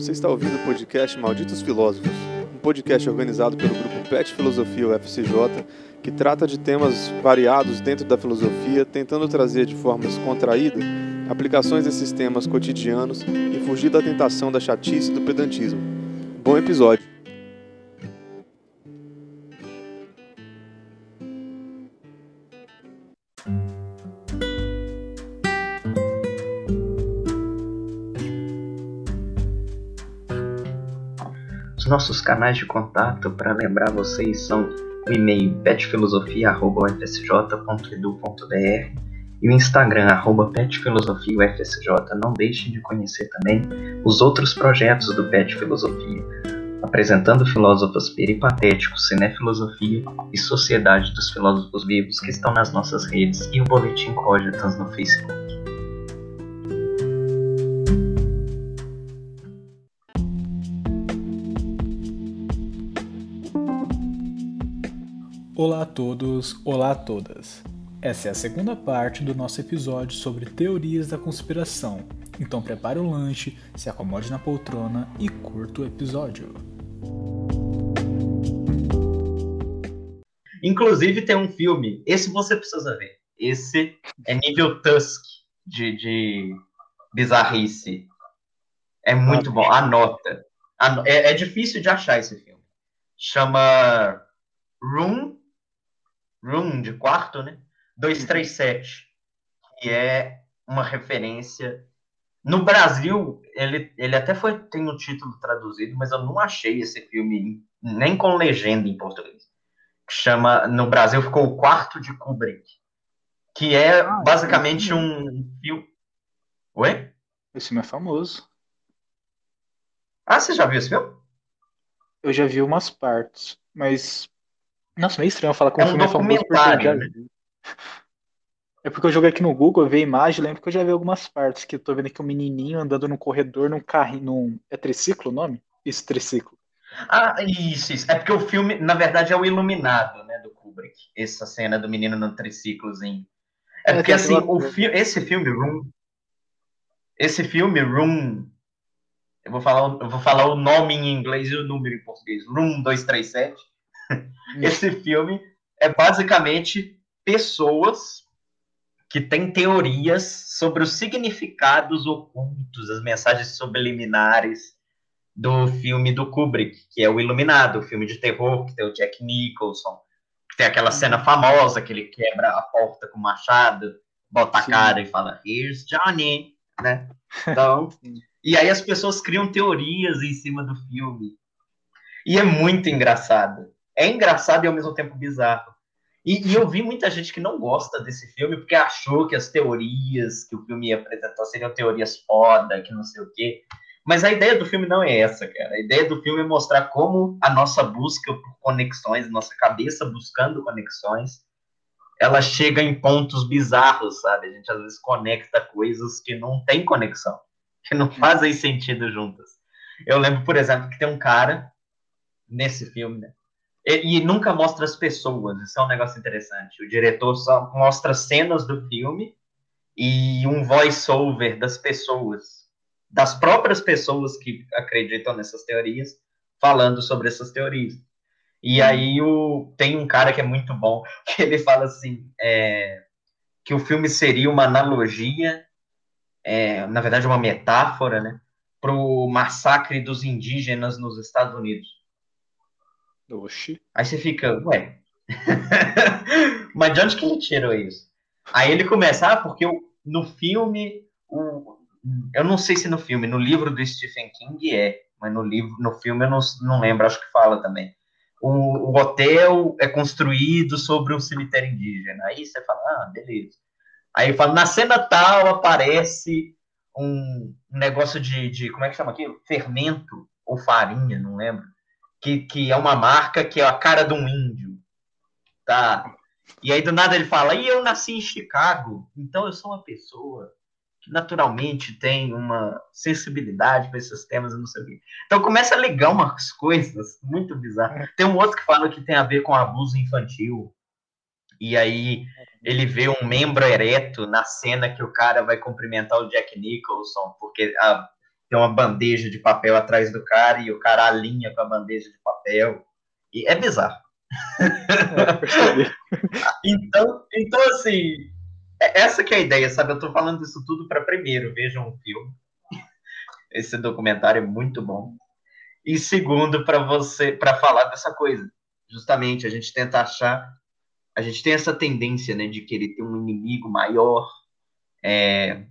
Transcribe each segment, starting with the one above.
Você está ouvindo o podcast Malditos Filósofos, um podcast organizado pelo grupo PET Filosofia UFCJ, que trata de temas variados dentro da filosofia, tentando trazer de forma descontraída aplicações desses temas cotidianos e fugir da tentação da chatice e do pedantismo. Bom episódio! Nossos canais de contato, para lembrar vocês, são o e-mail petfilosofia.ufsj.edu.br e o Instagram, petfilosofiaufsj. Não deixem de conhecer também os outros projetos do Pet Filosofia, apresentando filósofos peripatéticos, cinefilosofia e Sociedade dos Filósofos Vivos que estão nas nossas redes e o Boletim Cogitas no Facebook. Olá a todos, olá a todas. Essa é a segunda parte do nosso episódio sobre teorias da conspiração. Então prepare o lanche, se acomode na poltrona e curta o episódio. Inclusive tem um filme, esse você precisa ver. Esse é nível Tusk de, de bizarrice. É muito bom, anota. É, é difícil de achar esse filme. Chama Room Room de quarto, né? 237, que é uma referência. No Brasil, ele, ele até foi tem o um título traduzido, mas eu não achei esse filme nem com legenda em português. Chama no Brasil ficou o Quarto de Kubrick, que é ah, basicamente um filme. Oi? Esse filme é famoso. Ah, você já viu esse filme? Eu já vi umas partes, mas nossa, meio estranho falar com é um filme é famoso porque já... né? É porque eu joguei aqui no Google, eu vi a imagem, lembro que eu já vi algumas partes, que eu tô vendo aqui um menininho andando no corredor num carrinho, num... É triciclo o nome? Isso, triciclo. Ah, isso, isso. É porque o filme, na verdade, é o Iluminado, né, do Kubrick. Essa cena do menino no triciclozinho. É, é porque, assim, o fi esse filme, Room... Esse filme, Room... Eu vou, falar, eu vou falar o nome em inglês e o número em português. Room 237 Esse filme é basicamente pessoas que têm teorias sobre os significados ocultos, as mensagens subliminares do filme do Kubrick, que é o Iluminado, o filme de terror que tem o Jack Nicholson, que tem aquela cena famosa que ele quebra a porta com o machado, bota a Sim. cara e fala Here's Johnny, né? Então, e aí as pessoas criam teorias em cima do filme. E é muito engraçado é engraçado e ao mesmo tempo bizarro. E, e, eu vi muita gente que não gosta desse filme porque achou que as teorias que o filme apresentou seriam teorias foda, que não sei o quê. Mas a ideia do filme não é essa, cara. A ideia do filme é mostrar como a nossa busca por conexões, nossa cabeça buscando conexões, ela chega em pontos bizarros, sabe? A gente às vezes conecta coisas que não tem conexão, que não fazem sentido juntas. Eu lembro, por exemplo, que tem um cara nesse filme, né? E, e, nunca mostra as pessoas, isso é um negócio interessante. O diretor só mostra cenas do filme e um voice-over das pessoas, das próprias pessoas que acreditam nessas teorias, falando sobre essas teorias. E uhum. aí o, tem um cara que é muito bom, que ele fala assim, é, que o filme seria uma analogia, é, na verdade uma metáfora, né, para o massacre dos indígenas nos Estados Unidos. Oxi. Aí você fica, ué. Mas de onde que ele tirou isso? Aí ele começa, ah, porque no filme, o, eu não sei se no filme, no livro do Stephen King é, mas no livro, no filme eu não, não lembro, acho que fala também. O, o hotel é construído sobre um cemitério indígena. Aí você fala, ah, beleza. Aí fala, na cena tal aparece um, negócio de, de, como é que chama aquilo? Fermento ou farinha, não lembro que, que é uma marca que é a cara de um índio, tá? E aí do nada ele fala, e eu nasci em Chicago, então eu sou uma pessoa que naturalmente tem uma sensibilidade para esses temas não sei o quê. Então começa a ligar umas coisas muito bizarras. Tem um outro que fala que tem a ver com abuso infantil. E aí ele vê um membro ereto na cena que o cara vai cumprimentar o Jack Nicholson, porque a, tem uma bandeja de papel atrás do cara e o cara alinha com a bandeja de papel. E é bizarro. É, então, então, assim, é, essa que é a ideia, sabe? Eu tô falando isso tudo para primeiro, vejam o filme. Esse documentário é muito bom. E segundo, para você, para falar dessa coisa. Justamente, a gente tenta achar, a gente tem essa tendência, né, de querer ter um inimigo maior, é,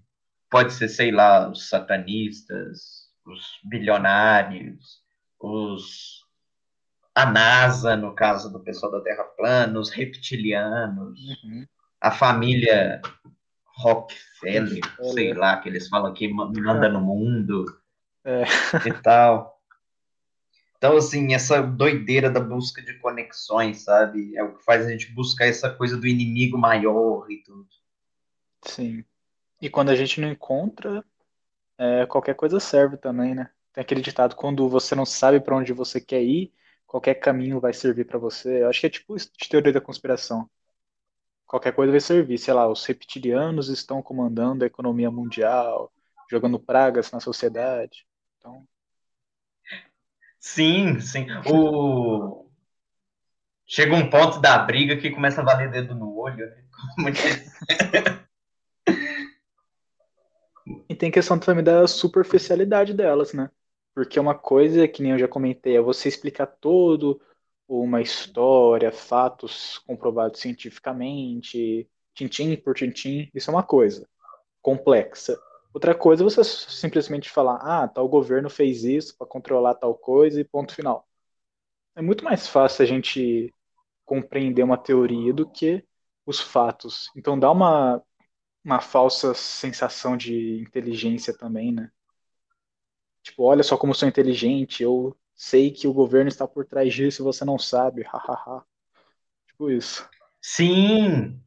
pode ser, sei lá, os satanistas, os bilionários, os a NASA, no caso do pessoal da Terra plana, os reptilianos, uhum. a família Rockefeller, é, sei lá, que eles falam que manda no mundo é. e tal. Então, assim, essa doideira da busca de conexões, sabe? É o que faz a gente buscar essa coisa do inimigo maior e tudo. Sim. E quando a gente não encontra, é, qualquer coisa serve também, né? Tem aquele ditado, quando você não sabe para onde você quer ir, qualquer caminho vai servir para você. Eu acho que é tipo isso de teoria da conspiração. Qualquer coisa vai servir. Sei lá, os reptilianos estão comandando a economia mundial, jogando pragas na sociedade. Então... Sim, sim. O... Chega um ponto da briga que começa a valer dedo no olho. Né? E tem questão também da superficialidade delas, né? Porque uma coisa, que nem eu já comentei, é você explicar todo uma história, fatos comprovados cientificamente, tintim por tintim, isso é uma coisa complexa. Outra coisa é você simplesmente falar, ah, tal governo fez isso para controlar tal coisa e ponto final. É muito mais fácil a gente compreender uma teoria do que os fatos. Então dá uma uma falsa sensação de inteligência também, né? Tipo, olha só como sou inteligente, eu sei que o governo está por trás disso e você não sabe, hahaha. tipo isso. Sim,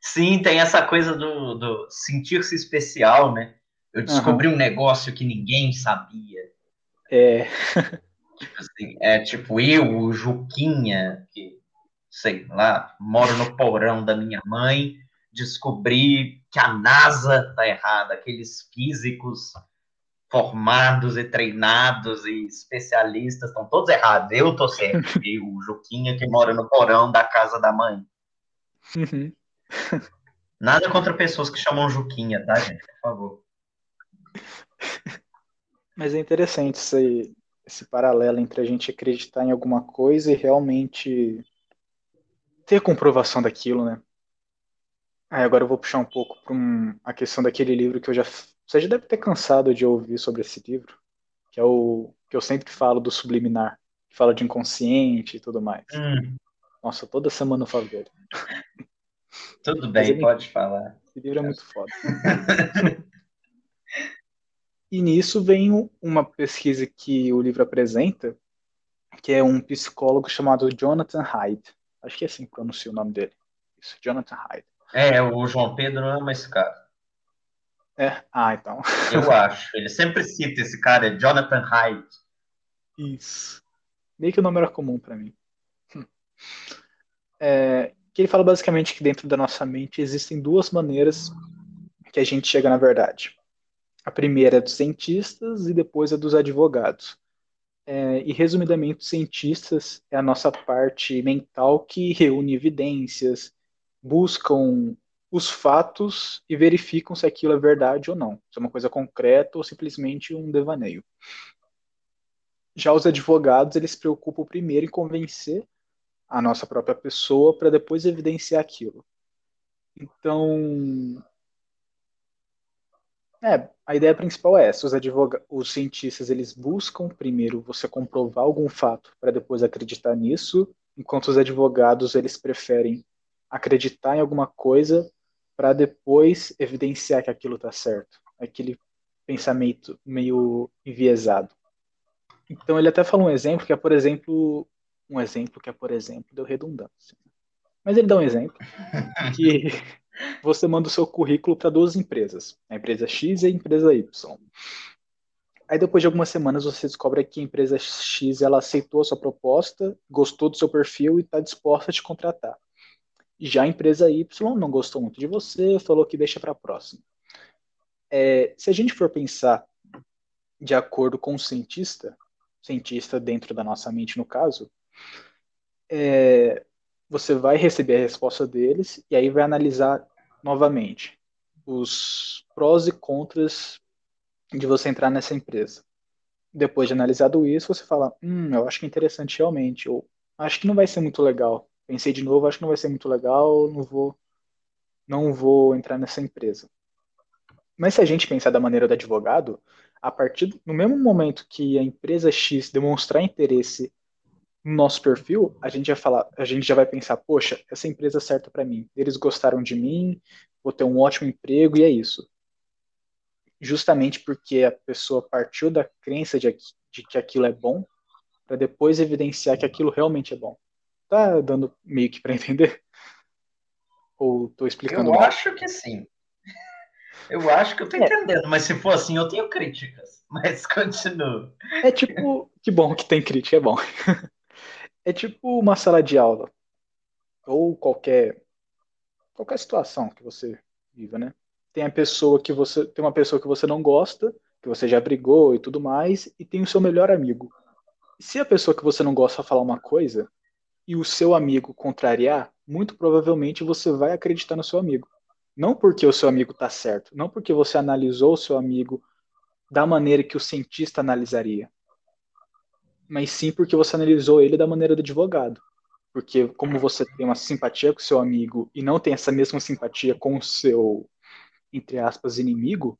sim, tem essa coisa do, do sentir-se especial, né? Eu descobri uhum. um negócio que ninguém sabia. É. tipo assim, é tipo eu, o Juquinha, que, sei lá, moro no porão da minha mãe, descobri que a NASA tá errada, aqueles físicos formados e treinados e especialistas estão todos errados. Eu tô certo. e o Juquinha que mora no porão da casa da mãe. Uhum. Nada contra pessoas que chamam Juquinha, tá, gente? Por favor. Mas é interessante esse, esse paralelo entre a gente acreditar em alguma coisa e realmente ter comprovação daquilo, né? Aí agora eu vou puxar um pouco para um, a questão daquele livro que eu já. Você já deve ter cansado de ouvir sobre esse livro, que é o que eu sempre falo do subliminar, que fala de inconsciente e tudo mais. Hum. Nossa, toda semana eu falo dele. Tudo bem, ele, pode falar. Esse livro é muito foda. e nisso vem uma pesquisa que o livro apresenta, que é um psicólogo chamado Jonathan Hyde. Acho que é assim que pronuncia o nome dele. Isso, Jonathan Hyde. É, o João Pedro não é mais caro. É? Ah, então. Eu acho. Ele sempre cita esse cara, é Jonathan Hyde. Isso. Meio que o nome era comum para mim. Hum. É, que ele fala basicamente que dentro da nossa mente existem duas maneiras que a gente chega na verdade. A primeira é dos cientistas e depois é dos advogados. É, e resumidamente, os cientistas é a nossa parte mental que reúne evidências, buscam os fatos e verificam se aquilo é verdade ou não. Se é uma coisa concreta ou simplesmente um devaneio. Já os advogados, eles se preocupam primeiro em convencer a nossa própria pessoa para depois evidenciar aquilo. Então, é, a ideia principal é essa. Os, os cientistas, eles buscam primeiro você comprovar algum fato para depois acreditar nisso, enquanto os advogados, eles preferem acreditar em alguma coisa para depois evidenciar que aquilo está certo. Aquele pensamento meio enviesado. Então ele até fala um exemplo que é, por exemplo, um exemplo que é, por exemplo, deu redundância. Mas ele dá um exemplo que você manda o seu currículo para duas empresas, a empresa X e a empresa Y. Aí depois de algumas semanas você descobre que a empresa X ela aceitou a sua proposta, gostou do seu perfil e está disposta a te contratar. Já a empresa Y não gostou muito de você, falou que deixa para a próxima. É, se a gente for pensar de acordo com o cientista, cientista dentro da nossa mente no caso, é, você vai receber a resposta deles e aí vai analisar novamente os prós e contras de você entrar nessa empresa. Depois de analisado isso, você fala, hum, eu acho que é interessante realmente, ou acho que não vai ser muito legal. Pensei de novo, acho que não vai ser muito legal, não vou, não vou entrar nessa empresa. Mas se a gente pensar da maneira do advogado, a partir no mesmo momento que a empresa X demonstrar interesse no nosso perfil, a gente vai falar, a gente já vai pensar, poxa, essa empresa é certa para mim. Eles gostaram de mim, vou ter um ótimo emprego e é isso. Justamente porque a pessoa partiu da crença de, de que aquilo é bom, para depois evidenciar que aquilo realmente é bom. Tá dando meio que para entender? Ou tô explicando? Eu mal? acho que sim. Eu acho que eu tô é. entendendo, mas se for assim, eu tenho críticas. Mas continua. É tipo, que bom que tem crítica, é bom. É tipo uma sala de aula. Ou qualquer qualquer situação que você viva, né? Tem a pessoa que você tem uma pessoa que você não gosta, que você já brigou e tudo mais, e tem o seu melhor amigo. Se a pessoa que você não gosta falar uma coisa e o seu amigo contrariar, muito provavelmente você vai acreditar no seu amigo. Não porque o seu amigo está certo, não porque você analisou o seu amigo da maneira que o cientista analisaria, mas sim porque você analisou ele da maneira do advogado. Porque como você tem uma simpatia com o seu amigo e não tem essa mesma simpatia com o seu, entre aspas, inimigo,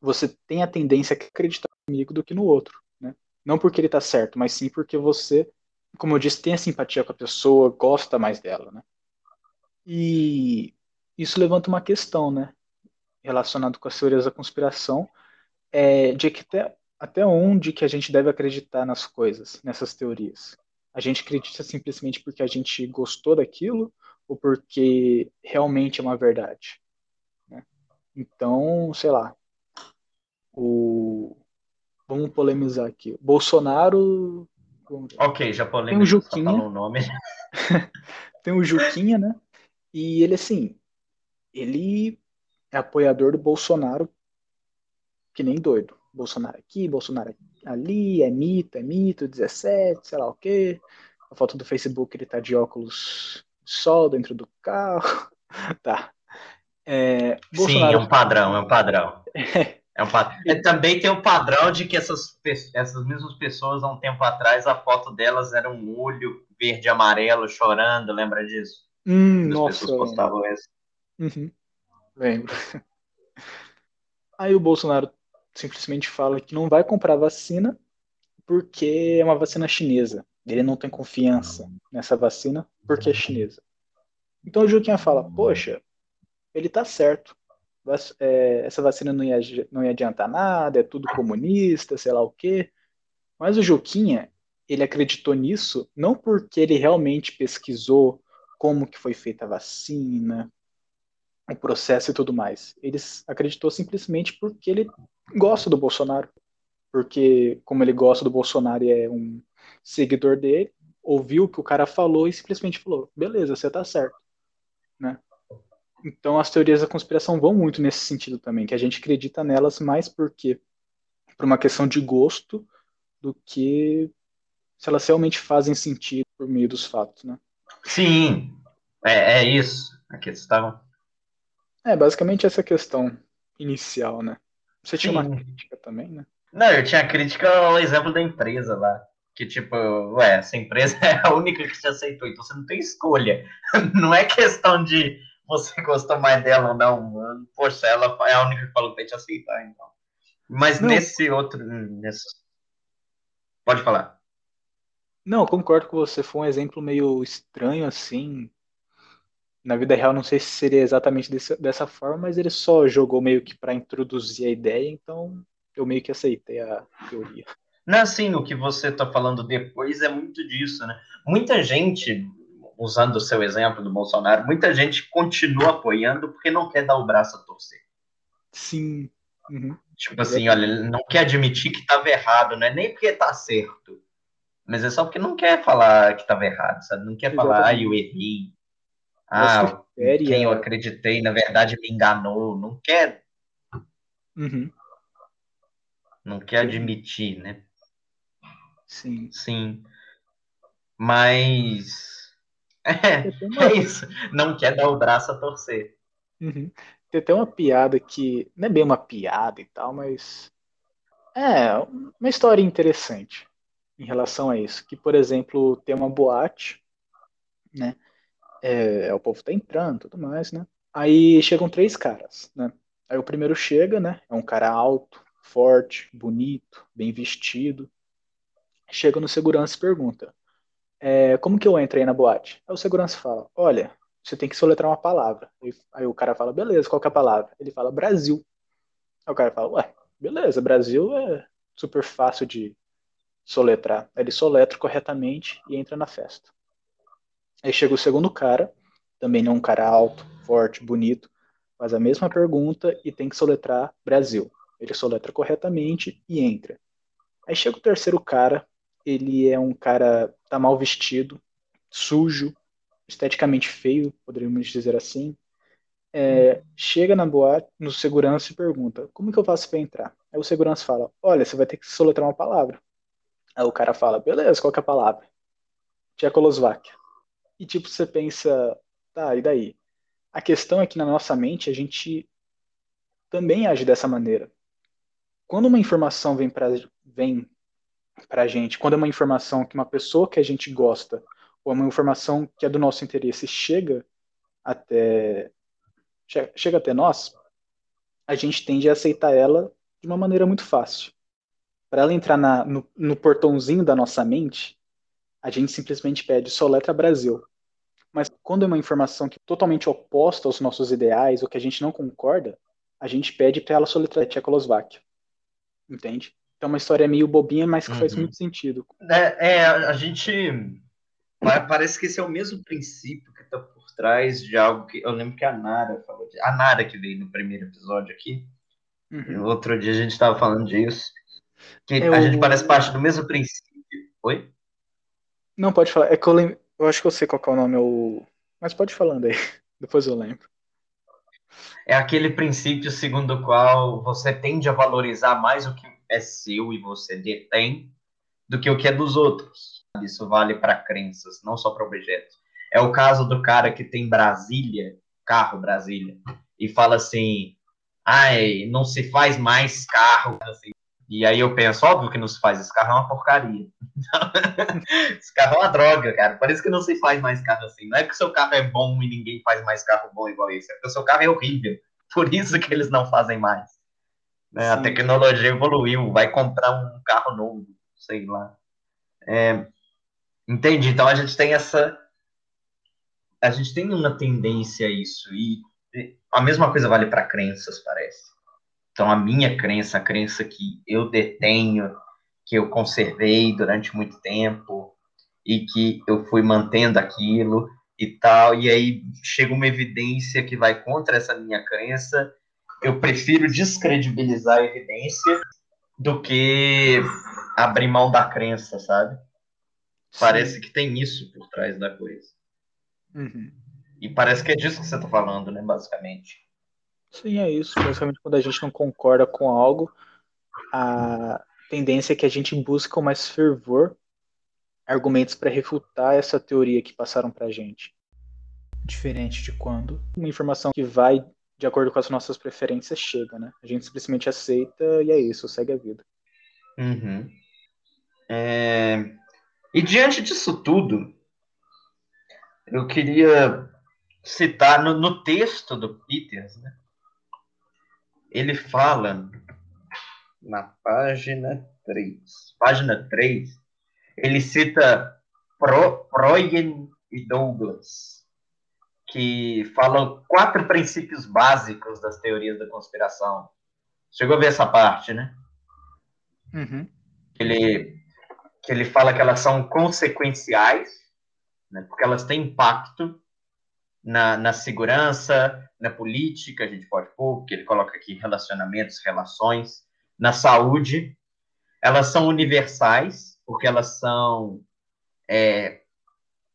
você tem a tendência a acreditar no amigo do que no outro. Né? Não porque ele está certo, mas sim porque você, como eu disse, tem a simpatia com a pessoa, gosta mais dela. Né? E isso levanta uma questão, né? Relacionado com as teorias da conspiração, é, de que até até onde que a gente deve acreditar nas coisas, nessas teorias? A gente acredita simplesmente porque a gente gostou daquilo ou porque realmente é uma verdade? Né? Então, sei lá, o vamos polemizar aqui. Bolsonaro. Ok, já polemizou. Tem o Juquinha. O nome. tem o Juquinha, né? E ele, assim, ele é apoiador do Bolsonaro que nem doido. Bolsonaro aqui, Bolsonaro ali, é mito, é mito, 17, sei lá o quê. A foto do Facebook ele tá de óculos sol dentro do carro. tá. É, Bolsonaro... Sim, é um padrão, é um padrão. É. um padrão. É, também tem o um padrão de que essas, essas mesmas pessoas, há um tempo atrás, a foto delas era um olho verde e amarelo chorando, lembra disso? Hum, As nossa, pessoas postavam isso. Uhum. Lembro. Aí o Bolsonaro simplesmente fala que não vai comprar vacina porque é uma vacina chinesa. Ele não tem confiança nessa vacina porque é chinesa. Então o Juquinha fala, poxa, ele tá certo. É, essa vacina não ia, não ia adiantar nada, é tudo comunista, sei lá o quê. Mas o Juquinha, ele acreditou nisso não porque ele realmente pesquisou como que foi feita a vacina, o processo e tudo mais. Ele acreditou simplesmente porque ele gosta do Bolsonaro, porque como ele gosta do Bolsonaro e é um seguidor dele, ouviu o que o cara falou e simplesmente falou: beleza, você tá certo, né? Então as teorias da conspiração vão muito nesse sentido também, que a gente acredita nelas mais porque por uma questão de gosto do que se elas realmente fazem sentido por meio dos fatos, né? Sim, é, é isso a questão. É basicamente essa questão inicial, né? Você tinha uma crítica também, né? Não, eu tinha crítica ao exemplo da empresa lá. Que, tipo, ué, essa empresa é a única que te aceitou, então você não tem escolha. Não é questão de você gostou mais dela ou não. Poxa, ela é a única que falou vai te aceitar, então. Mas não. nesse outro. Nesse... Pode falar. Não, concordo com você. Foi um exemplo meio estranho, assim na vida real não sei se seria exatamente desse, dessa forma, mas ele só jogou meio que para introduzir a ideia, então eu meio que aceitei a teoria. Não, assim, o que você está falando depois é muito disso, né? Muita gente, usando o seu exemplo do Bolsonaro, muita gente continua apoiando porque não quer dar o braço a torcer. Sim. Uhum. Tipo assim, olha, ele não quer admitir que estava errado, não é nem porque está certo, mas é só porque não quer falar que estava errado, sabe? Não quer falar, ah, eu errei, ah, quem eu acreditei, na verdade, me enganou. Não quer. Uhum. Não quer admitir, né? Sim. Sim. Mas. É, é isso. Não quer dar o braço a torcer. Uhum. Tem até uma piada que. Não é bem uma piada e tal, mas. É, uma história interessante em relação a isso. Que, por exemplo, tem uma boate, né? É, o povo tá entrando tudo mais, né? Aí chegam três caras, né? Aí o primeiro chega, né? É um cara alto, forte, bonito, bem vestido. Chega no segurança e pergunta: é, Como que eu entrei na boate? Aí o segurança fala: Olha, você tem que soletrar uma palavra. Aí o cara fala: Beleza, qual que é a palavra? Ele fala: Brasil. Aí o cara fala: Ué, beleza, Brasil é super fácil de soletrar. Aí ele soletra corretamente e entra na festa. Aí chega o segundo cara, também não um cara alto, forte, bonito, faz a mesma pergunta e tem que soletrar Brasil. Ele soletra corretamente e entra. Aí chega o terceiro cara, ele é um cara tá mal vestido, sujo, esteticamente feio, poderíamos dizer assim. É, chega na boate, no segurança e pergunta: Como que eu faço para entrar? Aí o segurança fala: Olha, você vai ter que soletrar uma palavra. Aí o cara fala: Beleza, qual que é a palavra? Tchecoslováquia. E tipo, você pensa: Tá, e daí? A questão é que na nossa mente a gente também age dessa maneira. Quando uma informação vem para vem a gente, quando é uma informação que uma pessoa que a gente gosta, ou é uma informação que é do nosso interesse chega até chega até nós, a gente tende a aceitar ela de uma maneira muito fácil. Para ela entrar na, no, no portãozinho da nossa mente, a gente simplesmente pede só letra Brasil. Mas quando é uma informação que é totalmente oposta aos nossos ideais, ou que a gente não concorda, a gente pede para ela soletrar Tchecoslováquia. Entende? Então é uma história meio bobinha, mas que uhum. faz muito sentido. É, é, a gente. Parece que esse é o mesmo princípio que está por trás de algo que. Eu lembro que a Nara falou. De, a Nara que veio no primeiro episódio aqui. Uhum. Outro dia a gente estava falando disso. Que é a o... gente parece parte do mesmo princípio. Oi? Não, pode falar. É que eu lembro. Eu acho que eu sei qual é o nome, o... mas pode falando aí, depois eu lembro. É aquele princípio segundo o qual você tende a valorizar mais o que é seu e você detém do que o que é dos outros. Isso vale para crenças, não só para objetos. É o caso do cara que tem Brasília, carro Brasília, e fala assim: ai, não se faz mais carro. Assim, e aí eu penso, óbvio que não se faz, esse carro é uma porcaria. esse carro é uma droga, cara. Parece que não se faz mais carro assim. Não é que o seu carro é bom e ninguém faz mais carro bom igual esse, é porque o seu carro é horrível. Por isso que eles não fazem mais. Né? A tecnologia evoluiu, vai comprar um carro novo, sei lá. É, entendi. Então a gente tem essa. A gente tem uma tendência a isso. E a mesma coisa vale para crenças, parece. Então, a minha crença, a crença que eu detenho, que eu conservei durante muito tempo e que eu fui mantendo aquilo e tal, e aí chega uma evidência que vai contra essa minha crença, eu prefiro descredibilizar a evidência do que abrir mão da crença, sabe? Sim. Parece que tem isso por trás da coisa. Uhum. E parece que é disso que você está falando, né, basicamente. Sim, é isso. Basicamente, quando a gente não concorda com algo, a tendência é que a gente busque com mais fervor argumentos para refutar essa teoria que passaram para a gente. Diferente de quando uma informação que vai de acordo com as nossas preferências chega, né? A gente simplesmente aceita e é isso, segue a vida. Uhum. É... E diante disso tudo, eu queria citar no, no texto do Peters, né? ele fala na página 3. Página 3, ele cita Pro, Proyen e Douglas, que falam quatro princípios básicos das teorias da conspiração. Chegou a ver essa parte, né? Uhum. Ele, que ele fala que elas são consequenciais, né, porque elas têm impacto na, na segurança, na política, a gente pode pôr, porque ele coloca aqui relacionamentos, relações, na saúde, elas são universais, porque elas são é,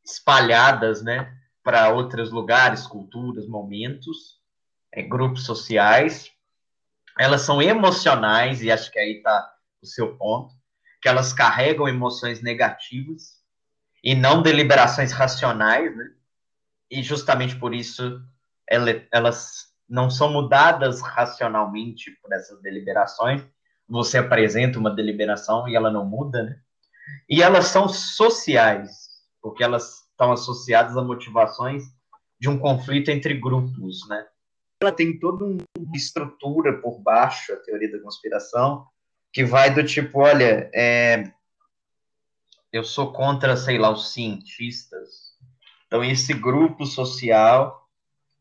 espalhadas né, para outros lugares, culturas, momentos, é, grupos sociais. Elas são emocionais, e acho que aí está o seu ponto, que elas carregam emoções negativas e não deliberações racionais, né? E justamente por isso elas não são mudadas racionalmente por essas deliberações. Você apresenta uma deliberação e ela não muda, né? E elas são sociais, porque elas estão associadas a motivações de um conflito entre grupos, né? Ela tem toda uma estrutura por baixo, a teoria da conspiração, que vai do tipo, olha, é, eu sou contra, sei lá, os cientistas. Então, esse grupo social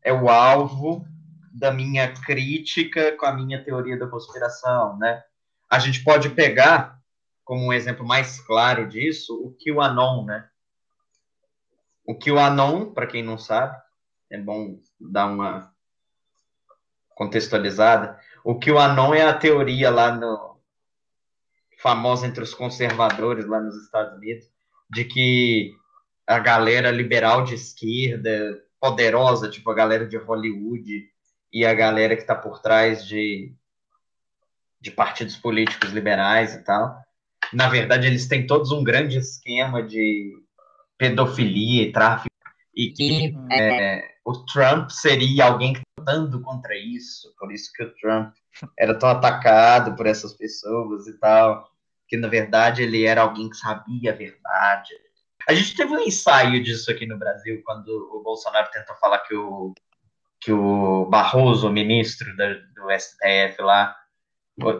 é o alvo da minha crítica com a minha teoria da conspiração, né? A gente pode pegar como um exemplo mais claro disso o QAnon, né? O QAnon, para quem não sabe, é bom dar uma contextualizada. O QAnon é a teoria lá no famosa entre os conservadores lá nos Estados Unidos de que a galera liberal de esquerda, poderosa, tipo a galera de Hollywood e a galera que está por trás de, de partidos políticos liberais e tal, na verdade eles têm todos um grande esquema de pedofilia e tráfico e que é, o Trump seria alguém lutando contra isso, por isso que o Trump era tão atacado por essas pessoas e tal, que na verdade ele era alguém que sabia a verdade. A gente teve um ensaio disso aqui no Brasil, quando o Bolsonaro tentou falar que o, que o Barroso, o ministro da, do STF lá,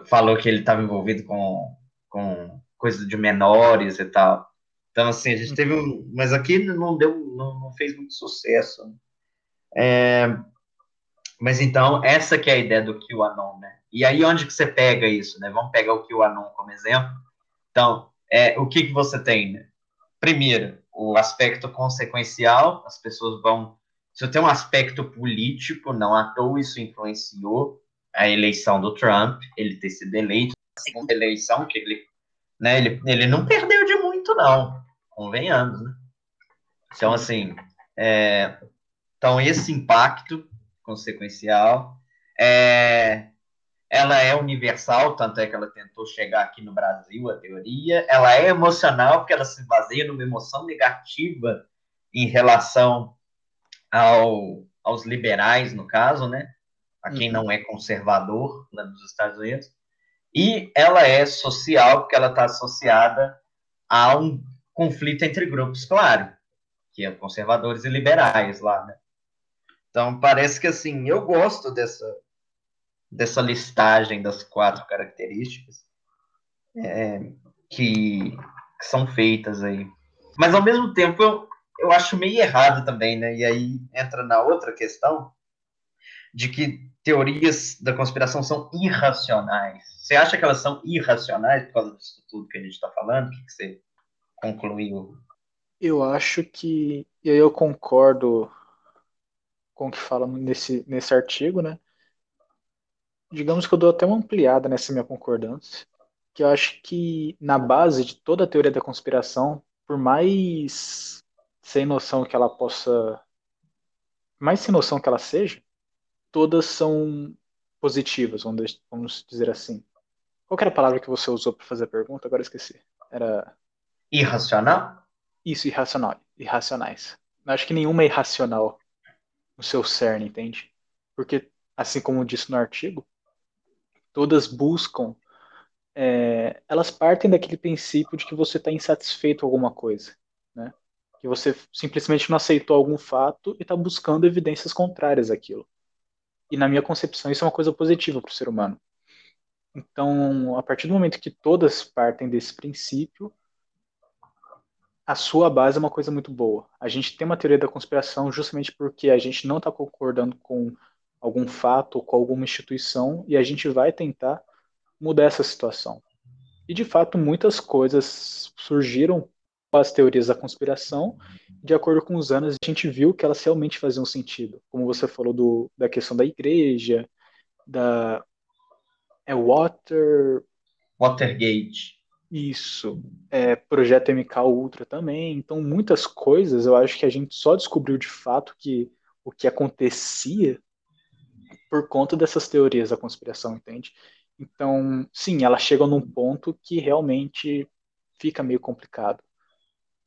falou que ele estava envolvido com, com coisa de menores e tal. Então, assim, a gente teve um. Mas aqui não deu, não, não fez muito sucesso. É, mas então, essa que é a ideia do QAnon, né? E aí, onde que você pega isso, né? Vamos pegar o QAnon como exemplo. Então, é, o que, que você tem, né? Primeiro, o aspecto consequencial, as pessoas vão. Se eu tenho um aspecto político, não à toa isso influenciou a eleição do Trump, ele ter sido eleito, a segunda eleição, que ele, né, ele, ele não perdeu de muito, não convenhamos, né? Então, assim, é, então esse impacto consequencial é, ela é universal, tanto é que ela tentou chegar aqui no Brasil, a teoria. Ela é emocional, porque ela se baseia numa emoção negativa em relação ao, aos liberais, no caso, né? A quem uhum. não é conservador lá nos Estados Unidos. E ela é social, porque ela está associada a um conflito entre grupos, claro, que é conservadores e liberais lá, né? Então parece que assim, eu gosto dessa dessa listagem das quatro características é, que, que, são feitas aí. Mas ao mesmo tempo eu, eu acho meio errado também, né? E aí entra na outra questão de que teorias da conspiração são irracionais. Você acha que elas são irracionais por causa disso tudo que a gente está falando? O que, que você concluiu? Eu acho que, e aí eu concordo com o que fala nesse, nesse artigo, né? Digamos que eu dou até uma ampliada nessa minha concordância, que eu acho que na base de toda a teoria da conspiração, por mais sem noção que ela possa, mais sem noção que ela seja, todas são positivas, vamos dizer assim. Qual era a palavra que você usou para fazer a pergunta? Agora esqueci. Era Irracional? Isso, irracional. Irracionais. Eu acho que nenhuma é irracional no seu cerne, entende? Porque, assim como disse no artigo, todas buscam. É, elas partem daquele princípio de que você está insatisfeito com alguma coisa, né? Que você simplesmente não aceitou algum fato e está buscando evidências contrárias àquilo. E na minha concepção isso é uma coisa positiva para o ser humano. Então, a partir do momento que todas partem desse princípio, a sua base é uma coisa muito boa. A gente tem uma teoria da conspiração justamente porque a gente não está concordando com algum fato ou com alguma instituição e a gente vai tentar mudar essa situação. E de fato, muitas coisas surgiram com as teorias da conspiração. De acordo com os anos, a gente viu que elas realmente faziam sentido. Como você falou do, da questão da igreja, da é Water Watergate. Isso. É, projeto MK Ultra também. Então, muitas coisas eu acho que a gente só descobriu de fato que o que acontecia por conta dessas teorias da conspiração, entende? Então, sim, ela chega num ponto que realmente fica meio complicado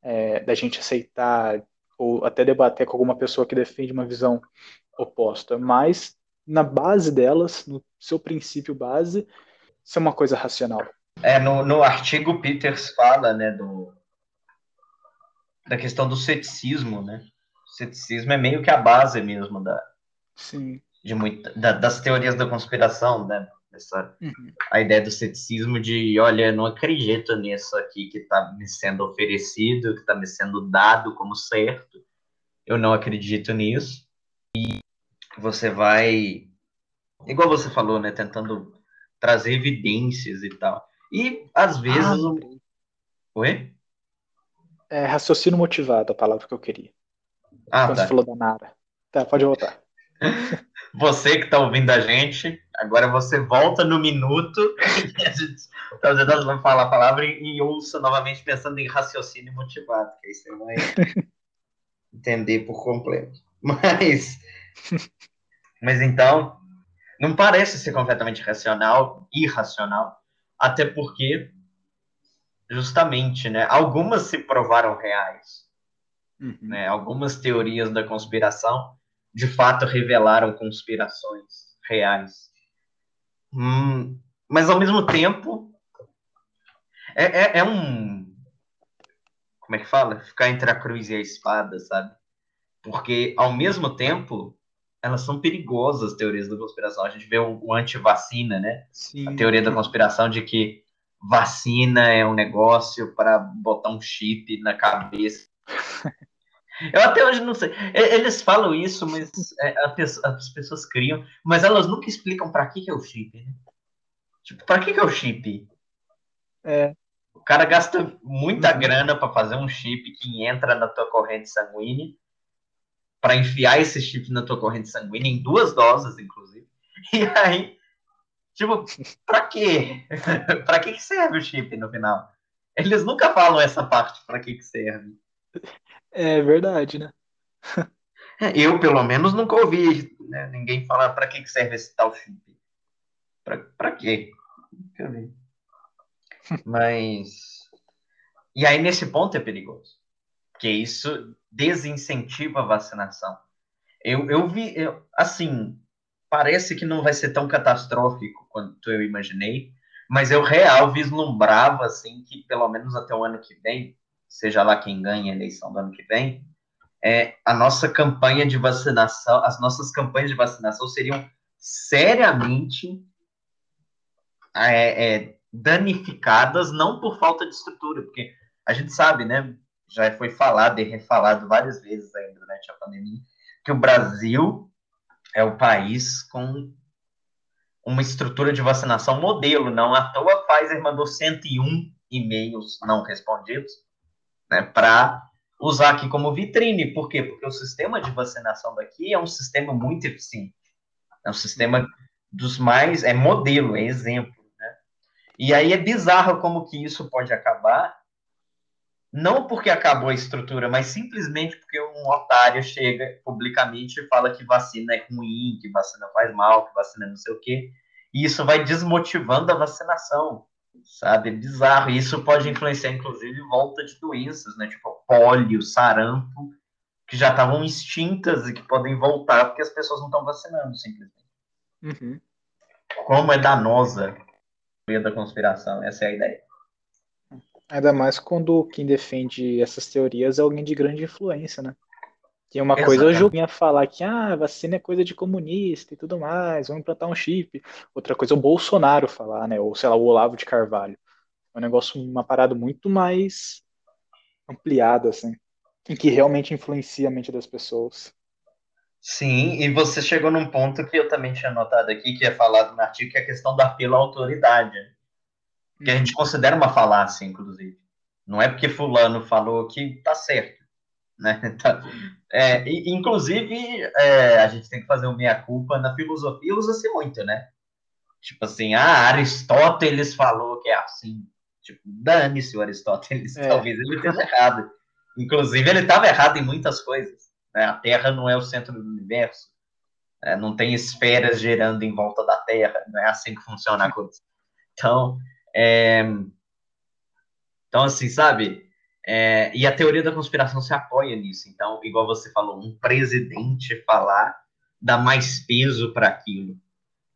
é, da gente aceitar ou até debater com alguma pessoa que defende uma visão oposta, mas na base delas, no seu princípio base, é uma coisa racional. É, no, no artigo Peters fala, né, do, da questão do ceticismo, né? O ceticismo é meio que a base mesmo da, Sim. De muita, da, das teorias da conspiração, né? Essa, uhum. A ideia do ceticismo de, olha, não acredito nisso aqui que está me sendo oferecido, que está me sendo dado como certo. Eu não acredito nisso. E você vai, igual você falou, né? Tentando trazer evidências e tal. E às vezes. Ah, Oi? É raciocínio motivado, a palavra que eu queria. Ah, Quando tá. você falou da Nara. Tá, pode voltar. Você que está ouvindo a gente, agora você volta no minuto e a gente, talvez nós vamos falar a palavra e, e ouça novamente pensando em raciocínio motivado, que aí você vai entender por completo. Mas, mas então, não parece ser completamente racional, irracional, até porque, justamente, né, algumas se provaram reais. Uhum. Né, algumas teorias da conspiração de fato revelaram conspirações reais. Hum, mas ao mesmo tempo é, é, é, um como é que fala? Ficar entre a cruz e a espada, sabe? Porque ao mesmo tempo elas são perigosas, as teorias da conspiração. A gente vê o, o anti-vacina, né? Sim. A teoria da conspiração de que vacina é um negócio para botar um chip na cabeça. Eu até hoje não sei. Eles falam isso, mas é, as pessoas criam, mas elas nunca explicam para que, que é o chip. Né? Tipo, para que, que é o chip? É. O cara gasta muita uhum. grana para fazer um chip que entra na tua corrente sanguínea, para enfiar esse chip na tua corrente sanguínea, em duas doses, inclusive. E aí, tipo, para quê? para que, que serve o chip no final? Eles nunca falam essa parte para que, que serve. É verdade, né? Eu, pelo menos, nunca ouvi né, ninguém falar para que serve esse tal chip. Para quê? Nunca vi. Mas. E aí, nesse ponto, é perigoso. Porque isso desincentiva a vacinação. Eu, eu vi, eu, assim, parece que não vai ser tão catastrófico quanto eu imaginei, mas eu real vislumbrava, assim, que pelo menos até o ano que vem, seja lá quem ganha a eleição do ano que vem, é, a nossa campanha de vacinação, as nossas campanhas de vacinação seriam seriamente é, é, danificadas, não por falta de estrutura, porque a gente sabe, né, já foi falado e refalado várias vezes aí durante a pandemia, que o Brasil é o país com uma estrutura de vacinação modelo, não à toa a Pfizer mandou 101 e-mails não respondidos, né, para usar aqui como vitrine. Por quê? Porque o sistema de vacinação daqui é um sistema muito eficiente. É um sistema dos mais. É modelo, é exemplo. Né? E aí é bizarro como que isso pode acabar. Não porque acabou a estrutura, mas simplesmente porque um otário chega publicamente e fala que vacina é ruim, que vacina faz mal, que vacina não sei o quê. E isso vai desmotivando a vacinação sabe? É bizarro. Isso pode influenciar, inclusive, volta de doenças, né? Tipo pólio, sarampo, que já estavam extintas e que podem voltar porque as pessoas não estão vacinando, simplesmente. Uhum. Como é danosa a da conspiração, essa é a ideia. Ainda mais quando quem defende essas teorias é alguém de grande influência, né? Que uma coisa eu vinha falar que ah, vacina é coisa de comunista e tudo mais, vamos implantar um chip. Outra coisa é o Bolsonaro falar, né? Ou sei lá, o Olavo de Carvalho. É um negócio, uma parada muito mais ampliada, assim, em que realmente influencia a mente das pessoas. Sim, e você chegou num ponto que eu também tinha notado aqui, que é falado no artigo, que é a questão do apelo à autoridade. Que a gente considera uma falácia, inclusive. Não é porque fulano falou que tá certo né? Então, é, inclusive, é, a gente tem que fazer o meia-culpa na filosofia, usa-se muito, né? Tipo assim, ah, Aristóteles falou que é assim. Tipo, dane-se o Aristóteles, é. talvez ele esteja errado. Inclusive, ele estava errado em muitas coisas. Né? A Terra não é o centro do universo. É, não tem esferas girando em volta da Terra, não é assim que funciona a coisa. Então, é... então assim, sabe? É... E a teoria da conspiração se apoia nisso. Então, igual você falou, um presidente falar dá mais peso para aquilo.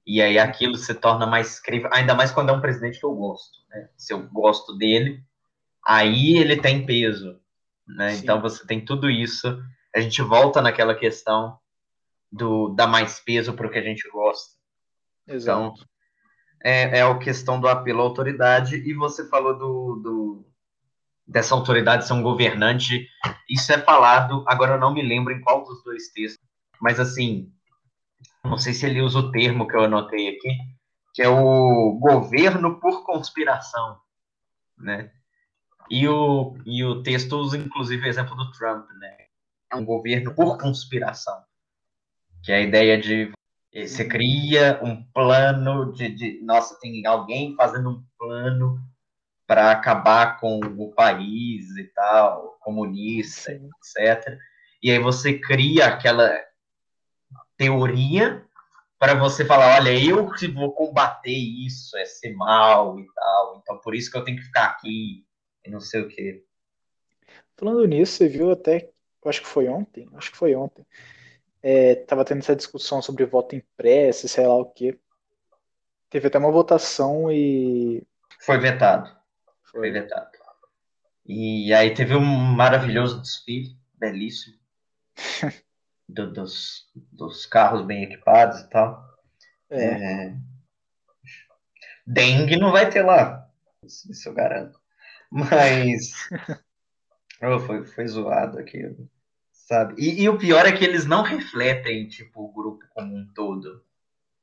E aí aquilo se torna mais crível, ainda mais quando é um presidente que eu gosto. Né? Se eu gosto dele, aí ele tem peso. Né? Então você tem tudo isso. A gente volta naquela questão do dar mais peso para o que a gente gosta. Exato. Então, é, é a questão do apelo à autoridade, e você falou do, do, dessa autoridade ser um governante. Isso é falado, agora eu não me lembro em qual dos dois textos, mas assim, não sei se ele usa o termo que eu anotei aqui, que é o governo por conspiração, né? E o, e o texto usa, inclusive, o exemplo do Trump, né? É um governo por conspiração, que é a ideia de você cria um plano de, de nossa, tem alguém fazendo um plano para acabar com o país e tal, comunista, Sim. etc. E aí você cria aquela teoria para você falar, olha, eu que vou combater isso, é ser mal e tal, então por isso que eu tenho que ficar aqui e não sei o quê. Falando nisso, você viu até, acho que foi ontem, acho que foi ontem, é, tava tendo essa discussão sobre voto impresso, sei lá o quê. Teve até uma votação e. Foi vetado. Foi, foi vetado. E aí teve um maravilhoso desfile, belíssimo. do, dos, dos carros bem equipados e tal. É. É... Dengue não vai ter lá, isso eu garanto. Mas oh, foi, foi zoado aquilo, sabe? E, e, o pior é que eles não refletem tipo o grupo como um todo.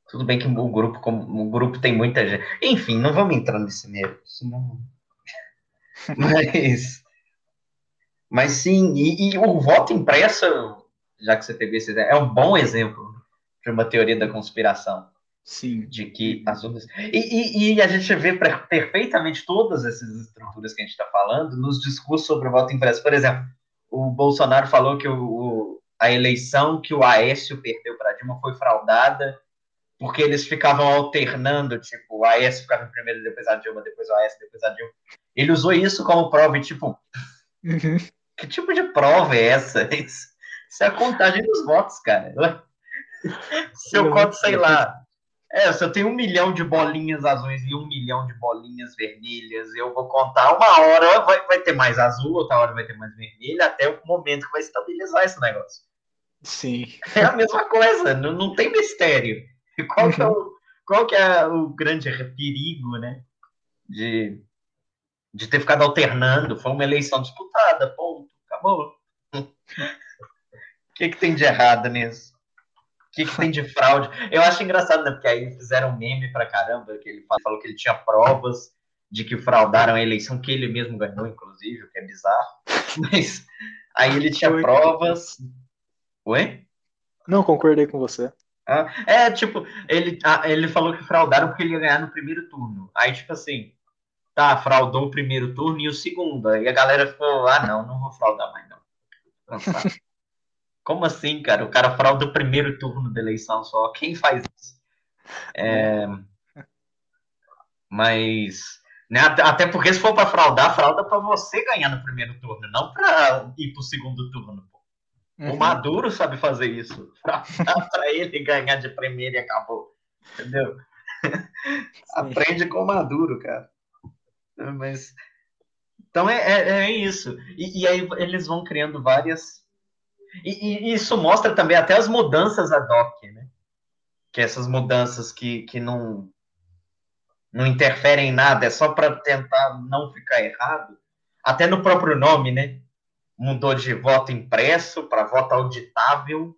Tudo bem que o grupo como o grupo tem muita gente. Enfim, não vamos entrar nesse meio, senão... mas mas sim, e, e o voto impresso já que você teve esse é um bom exemplo de uma teoria da conspiração. Sim. De que as urnas. E, e, e, a gente vê perfeitamente todas essas estruturas que a gente está falando nos discursos sobre o voto impresso. Por exemplo, o Bolsonaro falou que o, o a eleição que o Aécio perdeu para Dilma foi fraudada porque eles ficavam alternando, tipo, o Aécio ficava em primeiro, depois a Dilma, depois o Aécio, depois a Dilma. Ele usou isso como prova e, tipo, uhum. que tipo de prova é essa? Isso, isso é a contagem dos votos, cara. Se eu conto, sei lá. É, se eu tenho um milhão de bolinhas azuis e um milhão de bolinhas vermelhas, eu vou contar uma hora vai, vai ter mais azul, outra hora vai ter mais vermelho, até o momento que vai estabilizar esse negócio. Sim. É a mesma coisa, não, não tem mistério. Qual que, é o, qual que é o grande perigo, né? De, de ter ficado alternando. Foi uma eleição disputada, ponto. Acabou que, que tem de errado nisso? Que, que tem de fraude? Eu acho engraçado, né? Porque aí fizeram meme pra caramba, que ele falou que ele tinha provas de que fraudaram a eleição, que ele mesmo ganhou, inclusive, o que é bizarro. Mas aí ele tinha Oi. provas. Oi? Não, concordei com você. Ah, é, tipo, ele, ah, ele falou que fraudaram porque ele ia ganhar no primeiro turno. Aí, tipo assim, tá, fraudou o primeiro turno e o segundo. Aí a galera ficou, ah, não, não vou fraudar mais, não. Como assim, cara? O cara frauda o primeiro turno da eleição só. Quem faz isso? É... Mas. Né, até porque se for para fraudar, frauda para você ganhar no primeiro turno, não para ir para o segundo turno. Uhum. O Maduro sabe fazer isso. Para ele ganhar de primeiro e acabou. Entendeu? Aprende com o Maduro, cara. Mas. Então é, é, é isso. E, e aí eles vão criando várias e, e, isso mostra também até as mudanças ad hoc, né? Que essas mudanças que, que não, não interferem em nada, é só para tentar não ficar errado. Até no próprio nome, né? Mudou de voto impresso para voto auditável.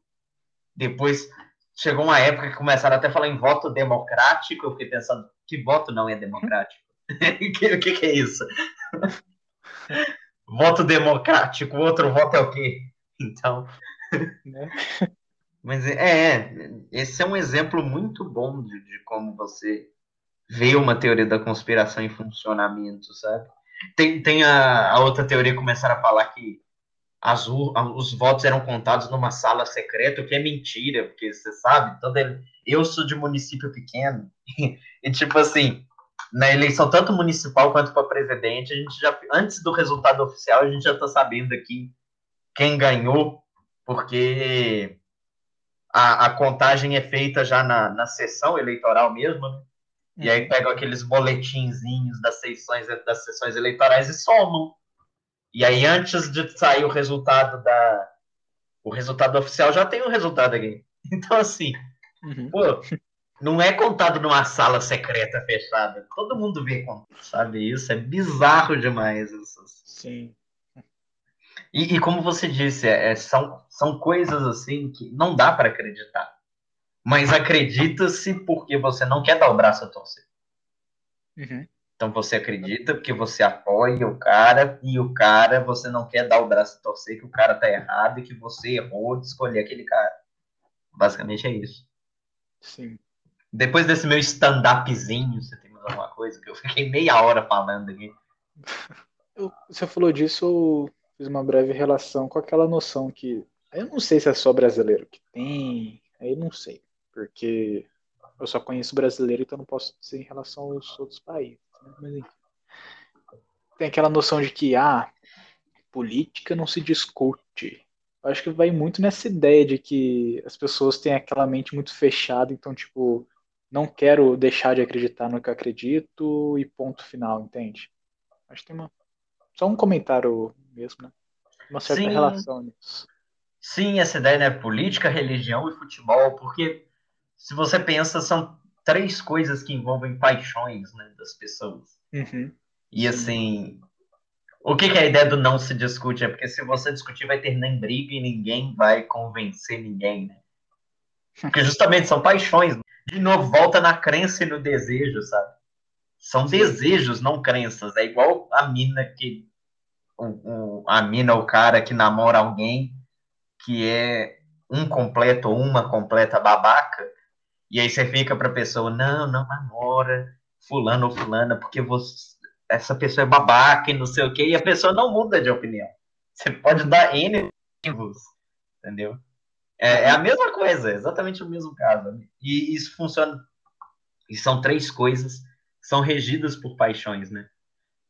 Depois chegou uma época que começaram até a falar em voto democrático. Eu fiquei pensando, que voto não é democrático? o que, que, que é isso? voto democrático, outro voto é o quê? Então. Né? Mas é, é, esse é um exemplo muito bom de, de, como você vê uma teoria da conspiração em funcionamento, sabe? Tem, tem a, a outra teoria que começaram a falar que as, os votos eram contados numa sala secreta, o que é mentira, porque você sabe, todo ele, eu sou de município pequeno, e tipo assim, na eleição tanto municipal quanto para presidente, a gente já, antes do resultado oficial, a gente já está sabendo aqui quem ganhou, porque a, a contagem é feita já na, na sessão eleitoral mesmo, né? E aí uhum. pegam aqueles boletinzinhos das sessões, das sessões eleitorais e somam. E aí, antes de sair o resultado da. O resultado oficial, já tem o resultado aqui. Então, assim, uhum. pô, não é contado numa sala secreta fechada. Todo mundo vê, sabe? Isso é bizarro demais. Isso. Sim. E, e como você disse, é, são, são coisas assim que não dá para acreditar. Mas acredita-se porque você não quer dar o braço a torcer. Uhum. Então você acredita porque você apoia o cara e o cara você não quer dar o braço a torcer que o cara tá errado e que você errou de escolher aquele cara. Basicamente é isso. Sim. Depois desse meu stand-upzinho, você tem mais alguma coisa? Que eu fiquei meia hora falando aqui. Eu, você falou disso, fiz uma breve relação com aquela noção que. Eu não sei se é só brasileiro que tem, aí não sei, porque eu só conheço brasileiro, então não posso dizer em relação aos outros países. Né? Mas enfim. Tem aquela noção de que, ah, política não se discute. Eu acho que vai muito nessa ideia de que as pessoas têm aquela mente muito fechada, então, tipo, não quero deixar de acreditar no que eu acredito e ponto final, entende? Acho que tem uma. Só um comentário mesmo, né? Uma certa Sim. relação nisso. Sim, essa ideia, né? Política, religião e futebol, porque se você pensa, são três coisas que envolvem paixões né, das pessoas. Uhum. E assim, o que, que, é a ideia do não se discute? É porque se você discutir, vai ter nem briga e ninguém vai convencer ninguém, né? Porque justamente são paixões. De novo, volta na crença e no desejo, sabe? São desejos, não crenças. É igual a mina que. O, o, a mina, o cara que namora alguém que é um completo ou uma completa babaca e aí você fica para a pessoa, não, não namora fulano ou fulana, porque você, essa pessoa é babaca e não sei o quê, e a pessoa não muda de opinião. Você pode dar N motivos, entendeu? É, é, a mesma coisa, exatamente o mesmo caso. E isso funciona. E são três coisas que são regidas por paixões, né?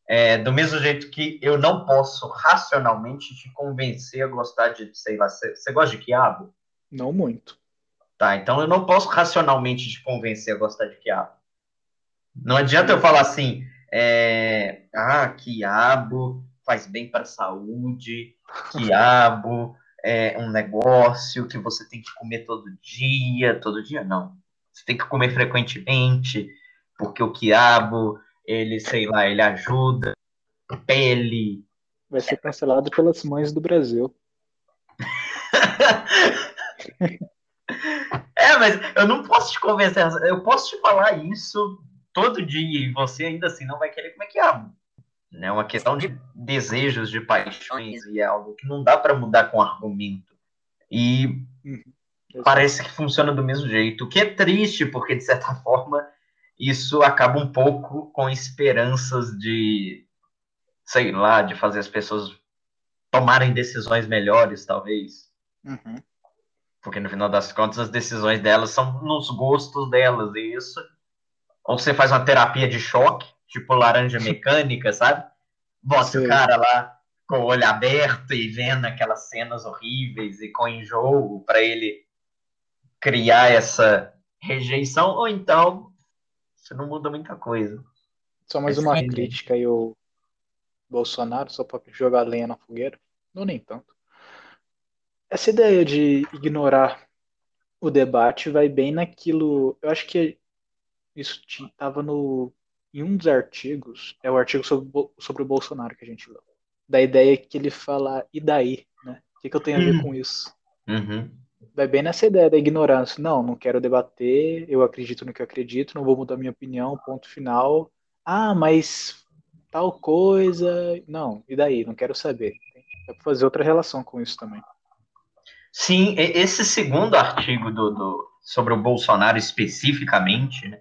É, do mesmo jeito que eu não posso racionalmente te convencer a gostar de, sei lá, você gosta de quiabo? Não muito. Tá, então eu não posso racionalmente te convencer a gostar de quiabo. Não adianta eu falar assim, é, ah, quiabo faz bem para a saúde, quiabo é um negócio que você tem que comer todo dia, todo dia não. Você tem que comer frequentemente, porque o quiabo, ele, sei lá, ele ajuda pele. Vai ser cancelado pelas mães do Brasil. É, mas eu não posso te convencer. Eu posso te falar isso todo dia e você ainda assim não vai querer comer quiabo. É uma questão de desejos, de paixões e é algo que não dá para mudar com argumento. E uhum. parece que funciona do mesmo jeito. O que é triste, porque de certa forma isso acaba um pouco com esperanças de, sei lá, de fazer as pessoas tomarem decisões melhores, talvez. Uhum. Porque no final das contas as decisões delas são nos gostos delas, e isso. Ou você faz uma terapia de choque, tipo laranja mecânica, sabe? Bota Sim. o cara lá com o olho aberto e vendo aquelas cenas horríveis e com enjoo para ele criar essa rejeição, ou então você não muda muita coisa. Só mais uma crítica aí o Bolsonaro, só para jogar lenha na fogueira. Não nem tanto. Essa ideia de ignorar o debate vai bem naquilo. Eu acho que isso estava no em um dos artigos, é o artigo sobre, sobre o Bolsonaro que a gente leu. Da ideia que ele fala, e daí? Né? O que, que eu tenho a ver com isso? Uhum. Vai bem nessa ideia da ignorância. Não, não quero debater, eu acredito no que eu acredito, não vou mudar minha opinião, ponto final. Ah, mas tal coisa. Não, e daí? Não quero saber. Dá pra fazer outra relação com isso também. Sim, esse segundo artigo do, do, sobre o Bolsonaro especificamente, né?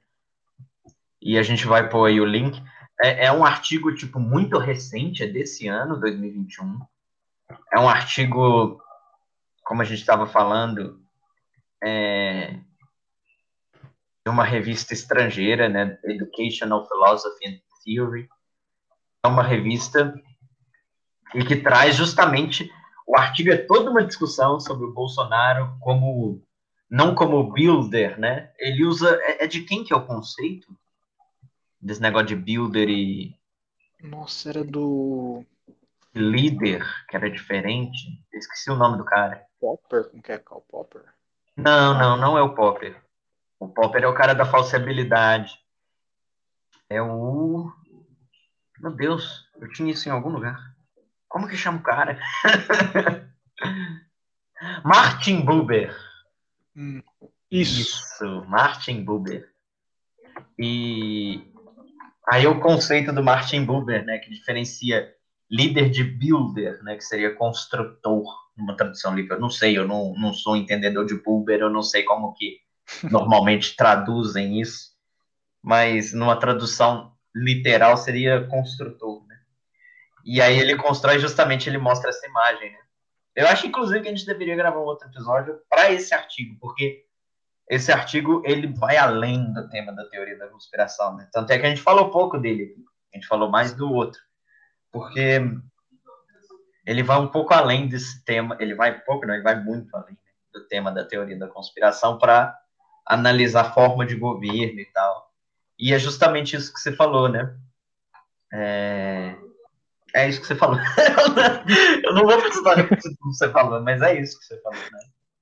E a gente vai pôr aí o link. É, é, um artigo, tipo, muito recente, é desse ano, 2021. é um artigo, como a gente estava falando, é, de uma revista estrangeira, né, Educational Philosophy and Theory. É uma revista e que traz justamente o artigo é toda uma discussão sobre o Bolsonaro como não como builder, né? Ele usa é, é de quem que é o conceito desse negócio de builder e nossa, era do líder, que era diferente. esqueci o nome do cara. Popper, como que é Karl Popper? Não, não, não é o Popper. O Popper é o cara da falsibilidade. É o. Meu Deus, eu tinha isso em algum lugar. Como que chama o cara? Martin Buber. Hum, isso. Isso, Martin Buber. E aí o conceito do Martin Buber, né, que diferencia líder de builder, né, que seria construtor, numa tradução livre. Eu não sei, eu não, não sou entendedor de Buber, eu não sei como que normalmente traduzem isso, mas numa tradução literal seria construtor, né? E aí ele constrói justamente, ele mostra essa imagem, né? Eu acho, inclusive, que a gente deveria gravar um outro episódio para esse artigo, porque esse artigo ele vai além do tema da teoria da conspiração, né? Tanto é que a gente falou pouco dele, a gente falou mais do outro, porque ele vai um pouco além desse tema, ele vai pouco, não, ele vai muito além né, do tema da teoria da conspiração para analisar a forma de governo e tal. E é justamente isso que você falou, né? É, é isso que você falou. eu não vou precisar repetir tudo que você falou, mas é isso que você falou, né?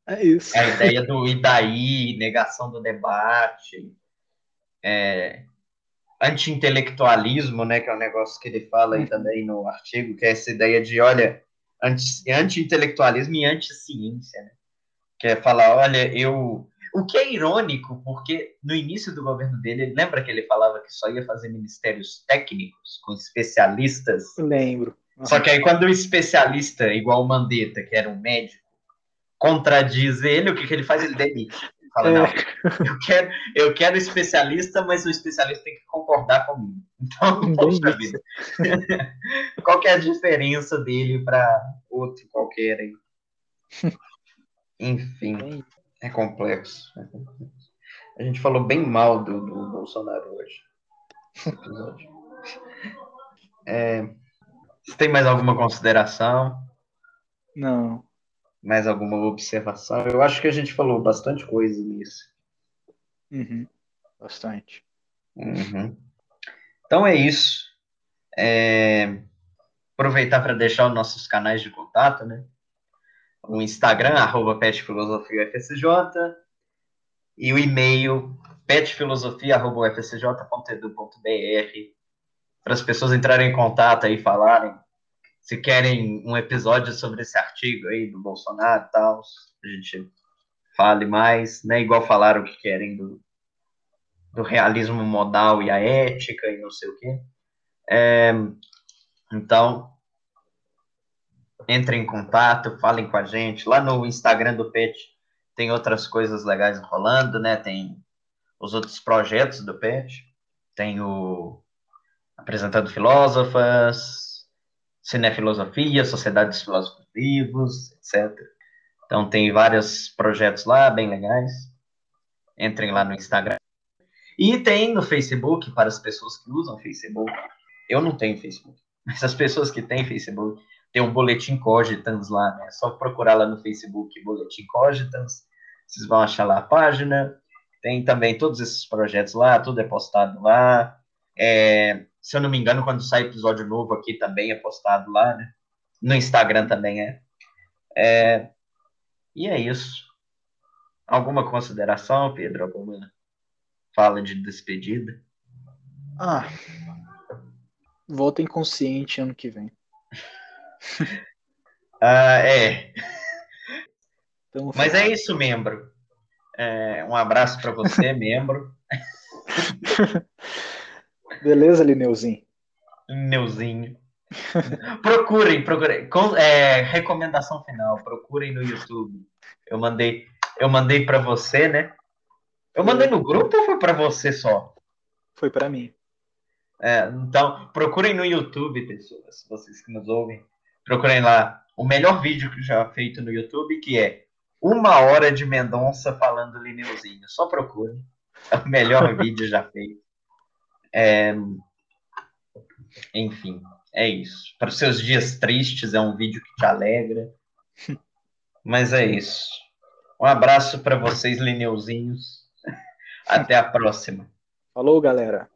É isso. É a ideia do e daí, negação do debate, é, anti-intelectualismo, né, que é um negócio que ele fala aí também no artigo, que é essa ideia de, olha, anti-intelectualismo e anti-ciência, né? Que é falar, olha, eu o que é irônico, porque no início do governo dele, lembra que ele falava que só ia fazer ministérios técnicos, com especialistas? Lembro. Só que aí quando o especialista, igual o Mandetta, que era um médico, contradiz ele, o que, que ele faz? Ele demite. Fala, é. não, eu quero, eu quero especialista, mas o especialista tem que concordar comigo. Então, poxa vida. Qual é a diferença dele para outro qualquer aí? Enfim. É complexo, é complexo. A gente falou bem mal do, do Bolsonaro hoje. É, você tem mais alguma consideração? Não. Mais alguma observação? Eu acho que a gente falou bastante coisa nisso. Uhum. Bastante. Uhum. Então é isso. É... Aproveitar para deixar os nossos canais de contato, né? o Instagram, arroba petfilosofiafsj, e o e-mail petfilosofia.ufsj.edu.br, para as pessoas entrarem em contato e falarem se querem um episódio sobre esse artigo aí do Bolsonaro e tal, a gente fale mais, né? Igual falaram que querem do, do realismo modal e a ética e não sei o quê. É, então, entrem em contato, falem com a gente. Lá no Instagram do PET tem outras coisas legais rolando, né? Tem os outros projetos do PET. Tem o Apresentando Filósofas, Cinefilosofia, Sociedade dos Filósofos Vivos, etc. Então tem vários projetos lá, bem legais. Entrem lá no Instagram. E tem no Facebook, para as pessoas que usam Facebook. Eu não tenho Facebook, mas as pessoas que têm Facebook, tem um boletim Cogitans lá, né? É só procurar lá no Facebook Boletim Cogitans, vocês vão achar lá a página. Tem também todos esses projetos lá, tudo é postado lá. É, se eu não me engano, quando sai episódio novo aqui também é postado lá, né? No Instagram também é. é e é isso. Alguma consideração, Pedro? Alguma fala de despedida? Ah, volta inconsciente ano que vem. ah, é. Então, Mas é isso, membro. É, um abraço para você, membro. Beleza, Lineuzinho? Lineuzinho. procurem, procurem. Com, é, recomendação final, procurem no YouTube. Eu mandei, eu mandei para você, né? Eu mandei no grupo ou foi para você só? Foi para mim. É, então, procurem no YouTube, pessoas, vocês que nos ouvem. Procurem lá o melhor vídeo que já feito no YouTube, que é uma hora de Mendonça falando Lineuzinho. Só procure. É o melhor vídeo já feito. É... Enfim, é isso. Para os seus dias tristes, é um vídeo que te alegra. Mas é isso. Um abraço para vocês, Lineuzinhos. Até a próxima. Falou, galera.